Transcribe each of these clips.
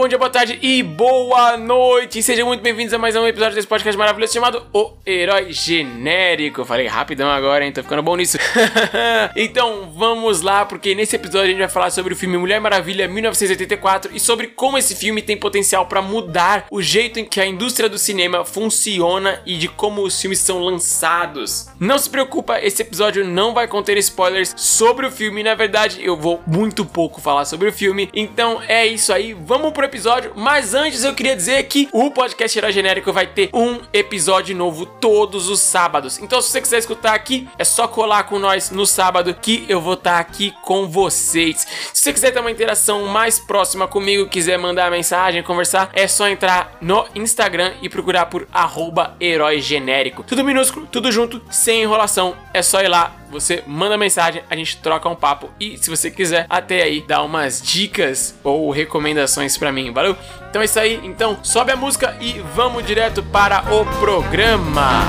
bom dia, boa tarde e boa noite. Sejam muito bem-vindos a mais um episódio desse podcast maravilhoso chamado O Herói Genérico. Falei rapidão agora, hein? Tô ficando bom nisso. então vamos lá, porque nesse episódio a gente vai falar sobre o filme Mulher Maravilha 1984 e sobre como esse filme tem potencial para mudar o jeito em que a indústria do cinema funciona e de como os filmes são lançados. Não se preocupa, esse episódio não vai conter spoilers sobre o filme. Na verdade, eu vou muito pouco falar sobre o filme. Então é isso aí, vamos pro episódio. Mas antes eu queria dizer que o podcast Herói Genérico vai ter um episódio novo todos os sábados. Então se você quiser escutar aqui, é só colar com nós no sábado que eu vou estar aqui com vocês. Se você quiser ter uma interação mais próxima comigo, quiser mandar mensagem, conversar, é só entrar no Instagram e procurar por arroba Herói Genérico. Tudo minúsculo, tudo junto, sem enrolação. É só ir lá, você manda mensagem, a gente troca um papo e se você quiser até aí dar umas dicas ou recomendações para mim, valeu? Então é isso aí, então sobe a música e vamos direto para o programa.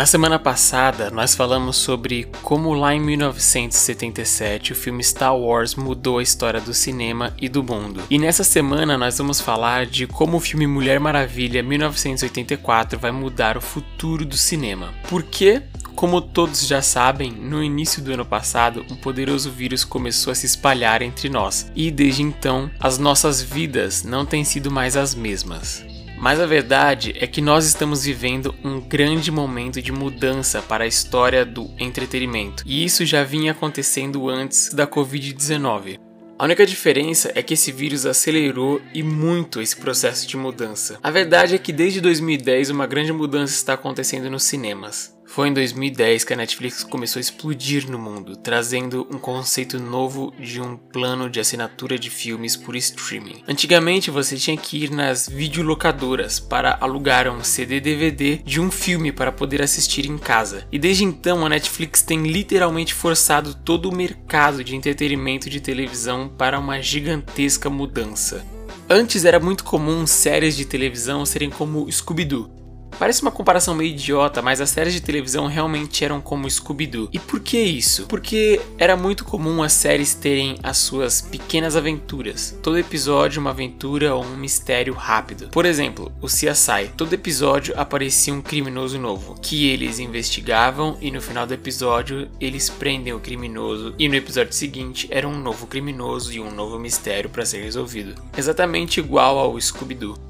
Na semana passada, nós falamos sobre como lá em 1977 o filme Star Wars mudou a história do cinema e do mundo. E nessa semana nós vamos falar de como o filme Mulher Maravilha 1984 vai mudar o futuro do cinema. Por quê? Como todos já sabem, no início do ano passado, um poderoso vírus começou a se espalhar entre nós, e desde então, as nossas vidas não têm sido mais as mesmas. Mas a verdade é que nós estamos vivendo um grande momento de mudança para a história do entretenimento, e isso já vinha acontecendo antes da Covid-19. A única diferença é que esse vírus acelerou e muito esse processo de mudança. A verdade é que desde 2010 uma grande mudança está acontecendo nos cinemas. Foi em 2010 que a Netflix começou a explodir no mundo, trazendo um conceito novo de um plano de assinatura de filmes por streaming. Antigamente você tinha que ir nas videolocadoras para alugar um CD DVD de um filme para poder assistir em casa. E desde então a Netflix tem literalmente forçado todo o mercado de entretenimento de televisão para uma gigantesca mudança. Antes era muito comum séries de televisão serem como Scooby-Doo, Parece uma comparação meio idiota, mas as séries de televisão realmente eram como Scooby-Doo. E por que isso? Porque era muito comum as séries terem as suas pequenas aventuras. Todo episódio uma aventura ou um mistério rápido. Por exemplo, o CSI. Todo episódio aparecia um criminoso novo, que eles investigavam e no final do episódio eles prendem o criminoso e no episódio seguinte era um novo criminoso e um novo mistério para ser resolvido. Exatamente igual ao Scooby-Doo.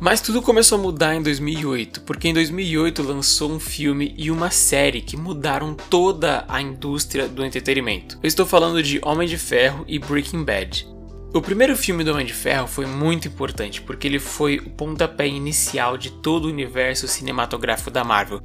Mas tudo começou a mudar em 2008, porque em 2008 lançou um filme e uma série que mudaram toda a indústria do entretenimento. Eu estou falando de Homem de Ferro e Breaking Bad. O primeiro filme do Homem de Ferro foi muito importante porque ele foi o pontapé inicial de todo o universo cinematográfico da Marvel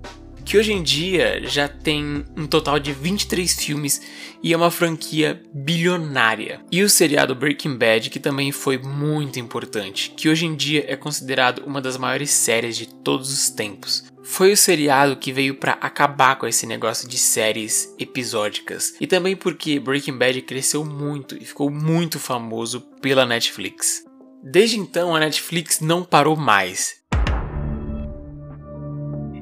que hoje em dia já tem um total de 23 filmes e é uma franquia bilionária. E o seriado Breaking Bad, que também foi muito importante, que hoje em dia é considerado uma das maiores séries de todos os tempos. Foi o seriado que veio para acabar com esse negócio de séries episódicas. E também porque Breaking Bad cresceu muito e ficou muito famoso pela Netflix. Desde então, a Netflix não parou mais.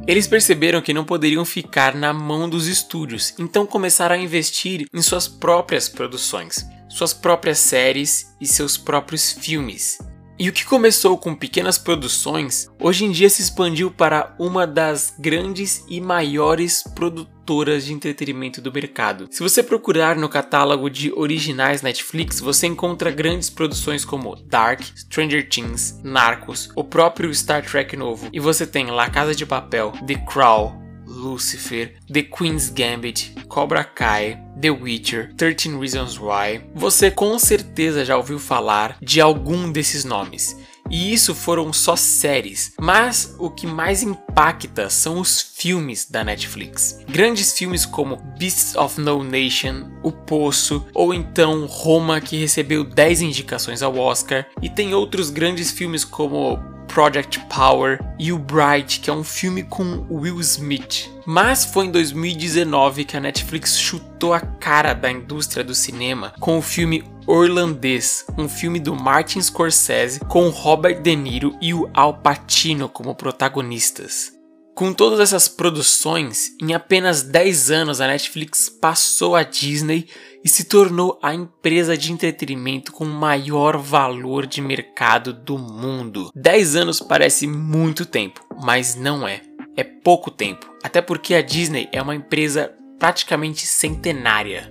Eles perceberam que não poderiam ficar na mão dos estúdios, então começaram a investir em suas próprias produções, suas próprias séries e seus próprios filmes. E o que começou com pequenas produções, hoje em dia se expandiu para uma das grandes e maiores produtoras de entretenimento do mercado. Se você procurar no catálogo de originais Netflix, você encontra grandes produções como Dark, Stranger Things, Narcos, o próprio Star Trek novo, e você tem La Casa de Papel, The Crown, Lucifer, The Queen's Gambit, Cobra Kai, The Witcher, 13 Reasons Why, você com certeza já ouviu falar de algum desses nomes. E isso foram só séries, mas o que mais impacta são os filmes da Netflix. Grandes filmes como Beasts of No Nation, O Poço, ou então Roma, que recebeu 10 indicações ao Oscar, e tem outros grandes filmes como Project Power e o Bright, que é um filme com Will Smith. Mas foi em 2019 que a Netflix chutou a cara da indústria do cinema com o filme Orlandês, um filme do Martin Scorsese com Robert De Niro e o Al Pacino como protagonistas. Com todas essas produções, em apenas 10 anos a Netflix passou a Disney e se tornou a empresa de entretenimento com maior valor de mercado do mundo. 10 anos parece muito tempo, mas não é. É pouco tempo, até porque a Disney é uma empresa praticamente centenária.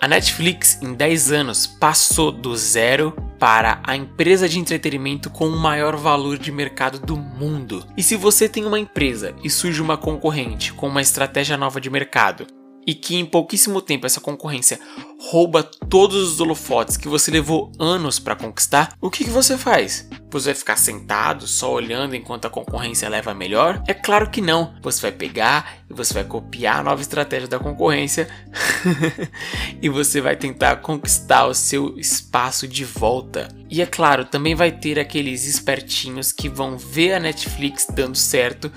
A Netflix, em 10 anos, passou do zero para a empresa de entretenimento com o maior valor de mercado do mundo. E se você tem uma empresa e surge uma concorrente com uma estratégia nova de mercado e que em pouquíssimo tempo essa concorrência rouba todos os holofotes que você levou anos para conquistar, o que, que você faz? Você vai ficar sentado só olhando enquanto a concorrência leva melhor? É claro que não. Você vai pegar e você vai copiar a nova estratégia da concorrência e você vai tentar conquistar o seu espaço de volta. E é claro, também vai ter aqueles espertinhos que vão ver a Netflix dando certo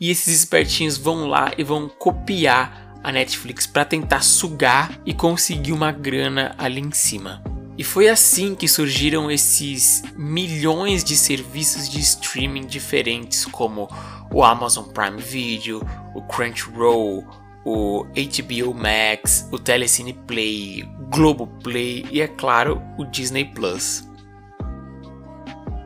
e esses espertinhos vão lá e vão copiar a Netflix para tentar sugar e conseguir uma grana ali em cima. E foi assim que surgiram esses milhões de serviços de streaming diferentes, como o Amazon Prime Video, o Crunchyroll, o HBO Max, o Telecine Play, Globoplay e, é claro, o Disney Plus.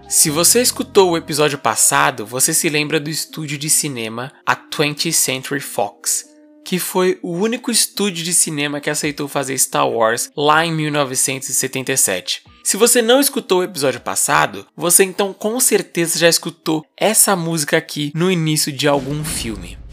Se você escutou o episódio passado, você se lembra do estúdio de cinema a 20th Century Fox, que foi o único estúdio de cinema que aceitou fazer Star Wars lá em 1977. Se você não escutou o episódio passado, você então com certeza já escutou essa música aqui no início de algum filme.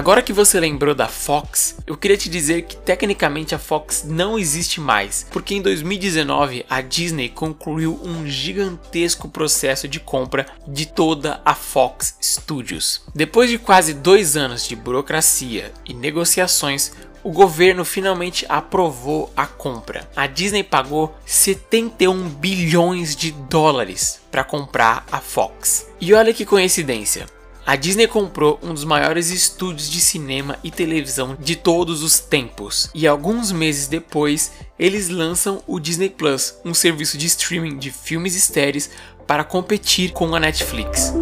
Agora que você lembrou da Fox, eu queria te dizer que tecnicamente a Fox não existe mais, porque em 2019 a Disney concluiu um gigantesco processo de compra de toda a Fox Studios. Depois de quase dois anos de burocracia e negociações, o governo finalmente aprovou a compra. A Disney pagou 71 bilhões de dólares para comprar a Fox. E olha que coincidência. A Disney comprou um dos maiores estúdios de cinema e televisão de todos os tempos, e alguns meses depois eles lançam o Disney Plus, um serviço de streaming de filmes e séries para competir com a Netflix.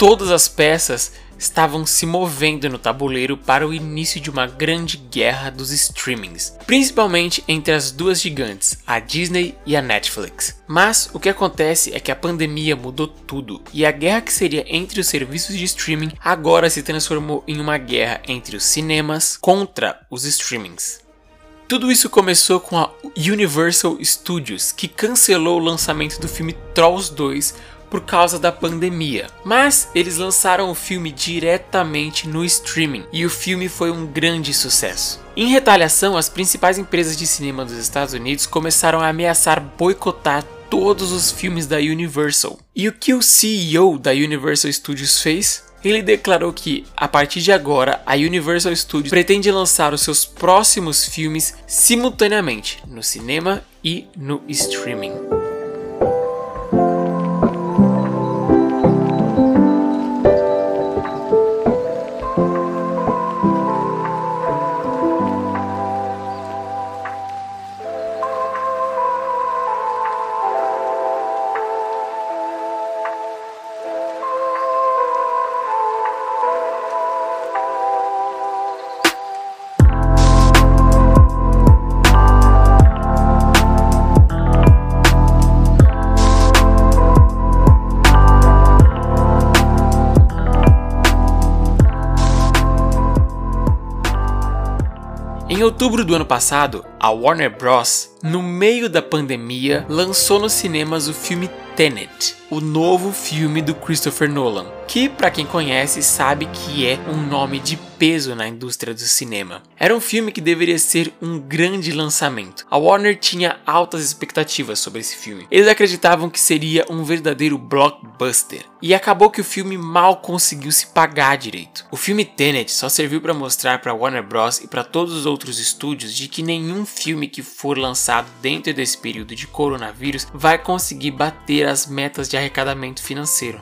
Todas as peças estavam se movendo no tabuleiro para o início de uma grande guerra dos streamings, principalmente entre as duas gigantes, a Disney e a Netflix. Mas o que acontece é que a pandemia mudou tudo, e a guerra que seria entre os serviços de streaming agora se transformou em uma guerra entre os cinemas contra os streamings. Tudo isso começou com a Universal Studios, que cancelou o lançamento do filme Trolls 2 por causa da pandemia. Mas eles lançaram o filme diretamente no streaming e o filme foi um grande sucesso. Em retaliação, as principais empresas de cinema dos Estados Unidos começaram a ameaçar boicotar todos os filmes da Universal. E o que o CEO da Universal Studios fez? Ele declarou que, a partir de agora, a Universal Studios pretende lançar os seus próximos filmes simultaneamente no cinema e no streaming. Em outubro do ano passado, a Warner Bros., no meio da pandemia, lançou nos cinemas o filme Tenet, o novo filme do Christopher Nolan, que, para quem conhece, sabe que é um nome de peso na indústria do cinema. Era um filme que deveria ser um grande lançamento. A Warner tinha altas expectativas sobre esse filme. Eles acreditavam que seria um verdadeiro blockbuster. E acabou que o filme mal conseguiu se pagar direito. O filme Tenet só serviu para mostrar para Warner Bros e para todos os outros estúdios de que nenhum filme que for lançado dentro desse período de coronavírus vai conseguir bater as metas de arrecadamento financeiro.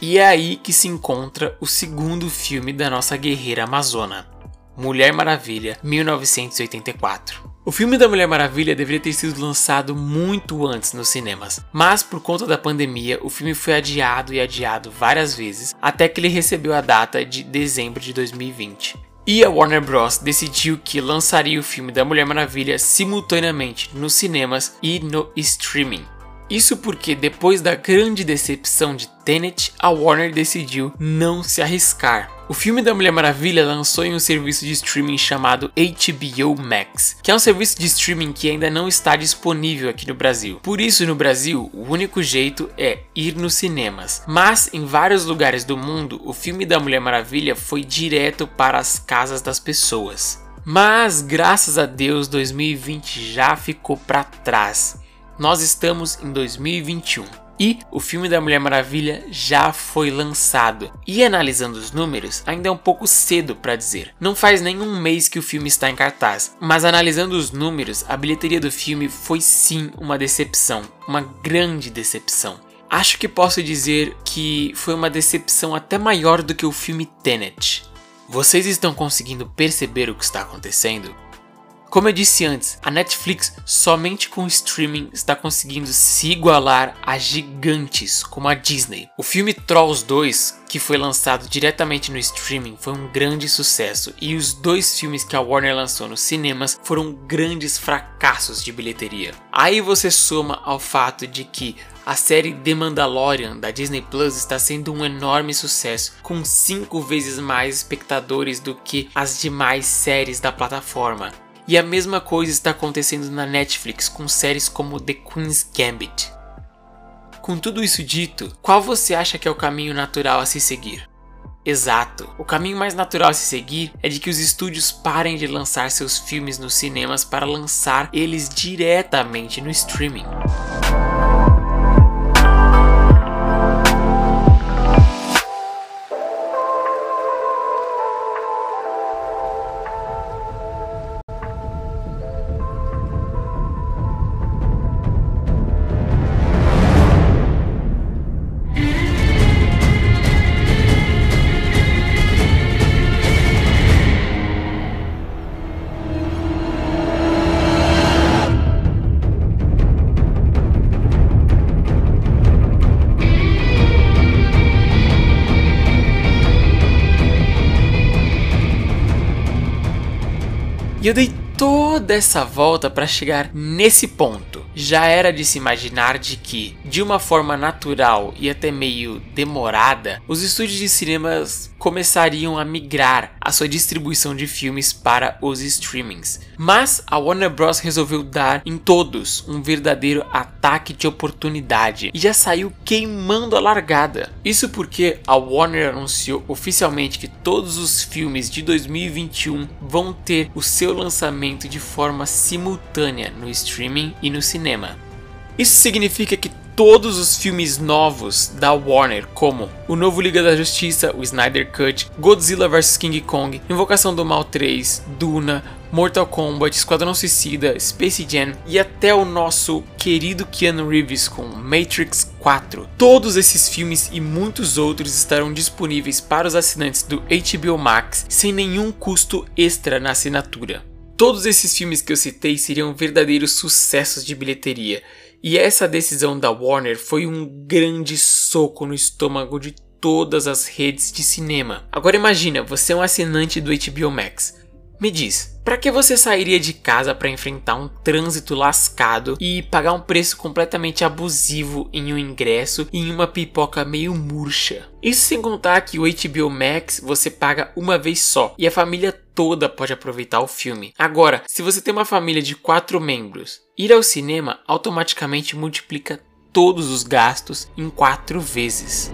E é aí que se encontra o segundo filme da nossa guerreira amazona, Mulher Maravilha, 1984. O filme da Mulher Maravilha deveria ter sido lançado muito antes nos cinemas, mas por conta da pandemia, o filme foi adiado e adiado várias vezes até que ele recebeu a data de dezembro de 2020. E a Warner Bros. decidiu que lançaria o filme da Mulher Maravilha simultaneamente nos cinemas e no streaming. Isso porque depois da grande decepção de Tenet, a Warner decidiu não se arriscar. O filme da Mulher Maravilha lançou em um serviço de streaming chamado HBO Max, que é um serviço de streaming que ainda não está disponível aqui no Brasil. Por isso, no Brasil, o único jeito é ir nos cinemas. Mas em vários lugares do mundo, o filme da Mulher Maravilha foi direto para as casas das pessoas. Mas graças a Deus, 2020 já ficou para trás. Nós estamos em 2021 e o filme da Mulher Maravilha já foi lançado. E analisando os números, ainda é um pouco cedo para dizer. Não faz nenhum mês que o filme está em cartaz, mas analisando os números, a bilheteria do filme foi sim uma decepção, uma grande decepção. Acho que posso dizer que foi uma decepção até maior do que o filme Tenet. Vocês estão conseguindo perceber o que está acontecendo? Como eu disse antes, a Netflix somente com o streaming está conseguindo se igualar a gigantes como a Disney. O filme Trolls 2, que foi lançado diretamente no streaming, foi um grande sucesso e os dois filmes que a Warner lançou nos cinemas foram grandes fracassos de bilheteria. Aí você soma ao fato de que a série The Mandalorian da Disney Plus está sendo um enorme sucesso, com 5 vezes mais espectadores do que as demais séries da plataforma. E a mesma coisa está acontecendo na Netflix com séries como The Queen's Gambit. Com tudo isso dito, qual você acha que é o caminho natural a se seguir? Exato. O caminho mais natural a se seguir é de que os estúdios parem de lançar seus filmes nos cinemas para lançar eles diretamente no streaming. E eu dei toda essa volta para chegar nesse ponto. Já era de se imaginar de que, de uma forma natural e até meio demorada, os estúdios de cinemas começariam a migrar a sua distribuição de filmes para os streamings. Mas a Warner Bros resolveu dar em todos um verdadeiro ataque de oportunidade e já saiu queimando a largada. Isso porque a Warner anunciou oficialmente que todos os filmes de 2021 vão ter o seu lançamento de forma simultânea no streaming e no cinema. Isso significa que todos os filmes novos da Warner, como o novo Liga da Justiça, o Snyder Cut, Godzilla vs King Kong, Invocação do Mal 3, Duna, Mortal Kombat, Esquadrão Suicida, Space Jam e até o nosso querido Keanu Reeves com Matrix 4. Todos esses filmes e muitos outros estarão disponíveis para os assinantes do HBO Max sem nenhum custo extra na assinatura. Todos esses filmes que eu citei seriam verdadeiros sucessos de bilheteria e essa decisão da Warner foi um grande soco no estômago de todas as redes de cinema. Agora imagina, você é um assinante do HBO Max. Me diz, para que você sairia de casa para enfrentar um trânsito lascado e pagar um preço completamente abusivo em um ingresso e em uma pipoca meio murcha? Isso sem contar que o HBO Max você paga uma vez só e a família toda pode aproveitar o filme. Agora, se você tem uma família de quatro membros, ir ao cinema automaticamente multiplica todos os gastos em quatro vezes.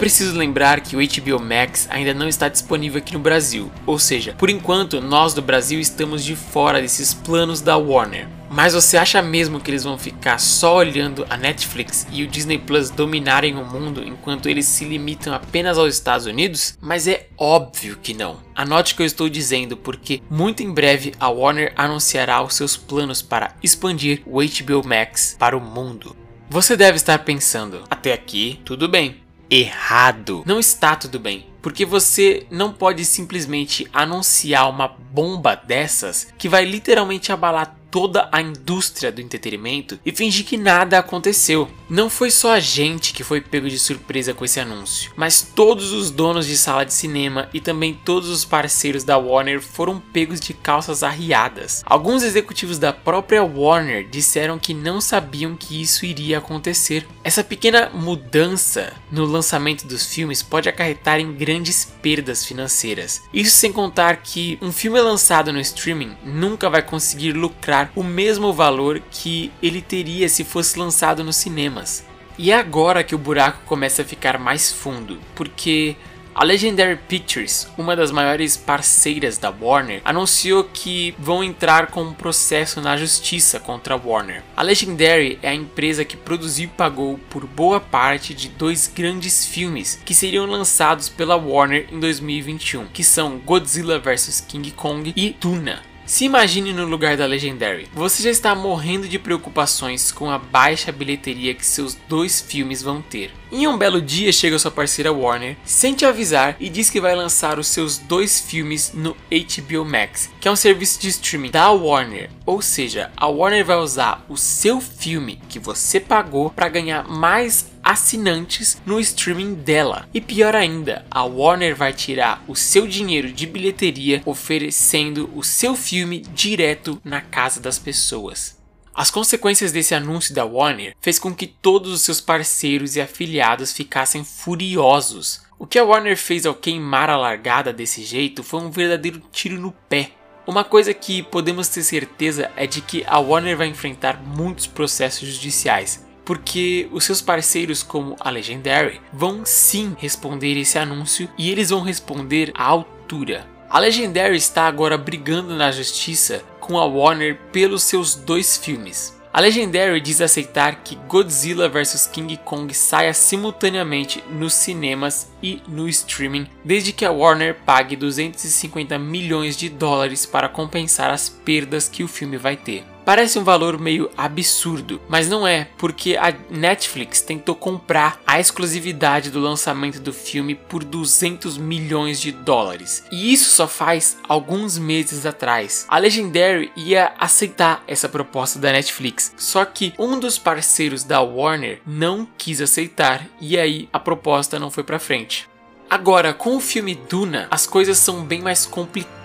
Preciso lembrar que o HBO Max ainda não está disponível aqui no Brasil, ou seja, por enquanto nós do Brasil estamos de fora desses planos da Warner. Mas você acha mesmo que eles vão ficar só olhando a Netflix e o Disney Plus dominarem o mundo enquanto eles se limitam apenas aos Estados Unidos? Mas é óbvio que não. Anote o que eu estou dizendo porque muito em breve a Warner anunciará os seus planos para expandir o HBO Max para o mundo. Você deve estar pensando, até aqui tudo bem errado. Não está tudo bem. Porque você não pode simplesmente anunciar uma bomba dessas que vai literalmente abalar toda a indústria do entretenimento e fingir que nada aconteceu. Não foi só a gente que foi pego de surpresa com esse anúncio, mas todos os donos de sala de cinema e também todos os parceiros da Warner foram pegos de calças arriadas. Alguns executivos da própria Warner disseram que não sabiam que isso iria acontecer. Essa pequena mudança no lançamento dos filmes pode acarretar em grandes perdas financeiras. Isso sem contar que um filme lançado no streaming nunca vai conseguir lucrar o mesmo valor que ele teria se fosse lançado nos E é agora que o buraco começa a ficar mais fundo, porque a Legendary Pictures, uma das maiores parceiras da Warner, anunciou que vão entrar com um processo na justiça contra a Warner. A Legendary é a empresa que produziu e pagou por boa parte de dois grandes filmes que seriam lançados pela Warner em 2021, que são Godzilla vs King Kong e Duna. Se imagine no lugar da Legendary. Você já está morrendo de preocupações com a baixa bilheteria que seus dois filmes vão ter. Em um belo dia chega sua parceira Warner, sem te avisar e diz que vai lançar os seus dois filmes no HBO Max, que é um serviço de streaming da Warner. Ou seja, a Warner vai usar o seu filme que você pagou para ganhar mais assinantes no streaming dela. E pior ainda, a Warner vai tirar o seu dinheiro de bilheteria oferecendo o seu filme direto na casa das pessoas. As consequências desse anúncio da Warner fez com que todos os seus parceiros e afiliados ficassem furiosos. O que a Warner fez ao queimar a largada desse jeito foi um verdadeiro tiro no pé. Uma coisa que podemos ter certeza é de que a Warner vai enfrentar muitos processos judiciais, porque os seus parceiros como a Legendary vão sim responder esse anúncio e eles vão responder à altura. A Legendary está agora brigando na justiça com a Warner pelos seus dois filmes. A Legendary diz aceitar que Godzilla vs King Kong saia simultaneamente nos cinemas e no streaming, desde que a Warner pague 250 milhões de dólares para compensar as perdas que o filme vai ter. Parece um valor meio absurdo, mas não é, porque a Netflix tentou comprar a exclusividade do lançamento do filme por 200 milhões de dólares. E isso só faz alguns meses atrás. A Legendary ia aceitar essa proposta da Netflix, só que um dos parceiros da Warner não quis aceitar e aí a proposta não foi para frente. Agora, com o filme Duna, as coisas são bem mais complicadas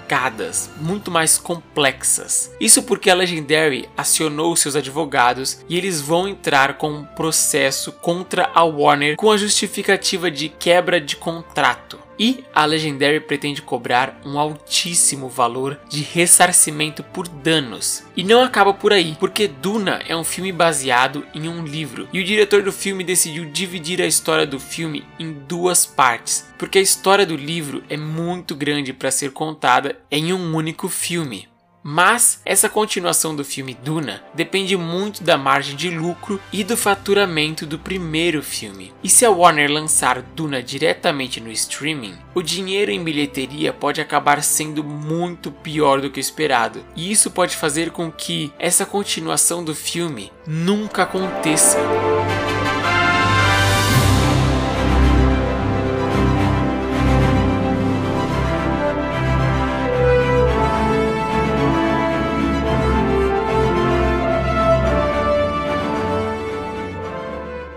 muito mais complexas. Isso porque a Legendary acionou seus advogados e eles vão entrar com um processo contra a Warner com a justificativa de quebra de contrato. E a Legendary pretende cobrar um altíssimo valor de ressarcimento por danos. E não acaba por aí, porque Duna é um filme baseado em um livro, e o diretor do filme decidiu dividir a história do filme em duas partes, porque a história do livro é muito grande para ser contada em um único filme. Mas essa continuação do filme Duna depende muito da margem de lucro e do faturamento do primeiro filme. E se a Warner lançar Duna diretamente no streaming, o dinheiro em bilheteria pode acabar sendo muito pior do que o esperado. E isso pode fazer com que essa continuação do filme nunca aconteça.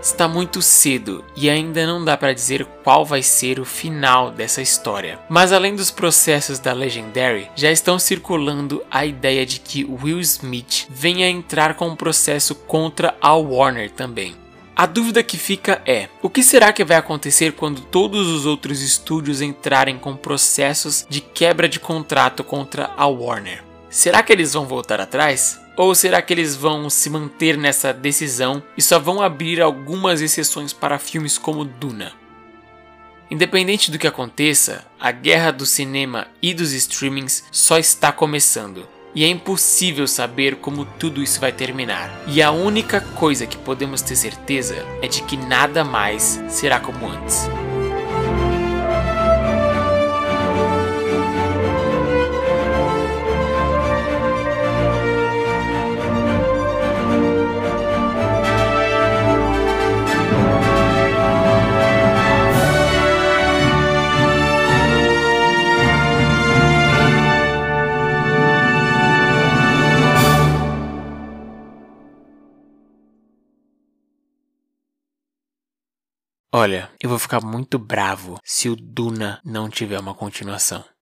Está muito cedo e ainda não dá para dizer qual vai ser o final dessa história. Mas além dos processos da Legendary, já estão circulando a ideia de que Will Smith venha entrar com um processo contra a Warner também. A dúvida que fica é: o que será que vai acontecer quando todos os outros estúdios entrarem com processos de quebra de contrato contra a Warner? Será que eles vão voltar atrás? Ou será que eles vão se manter nessa decisão e só vão abrir algumas exceções para filmes como Duna? Independente do que aconteça, a guerra do cinema e dos streamings só está começando. E é impossível saber como tudo isso vai terminar. E a única coisa que podemos ter certeza é de que nada mais será como antes. Olha, eu vou ficar muito bravo se o Duna não tiver uma continuação.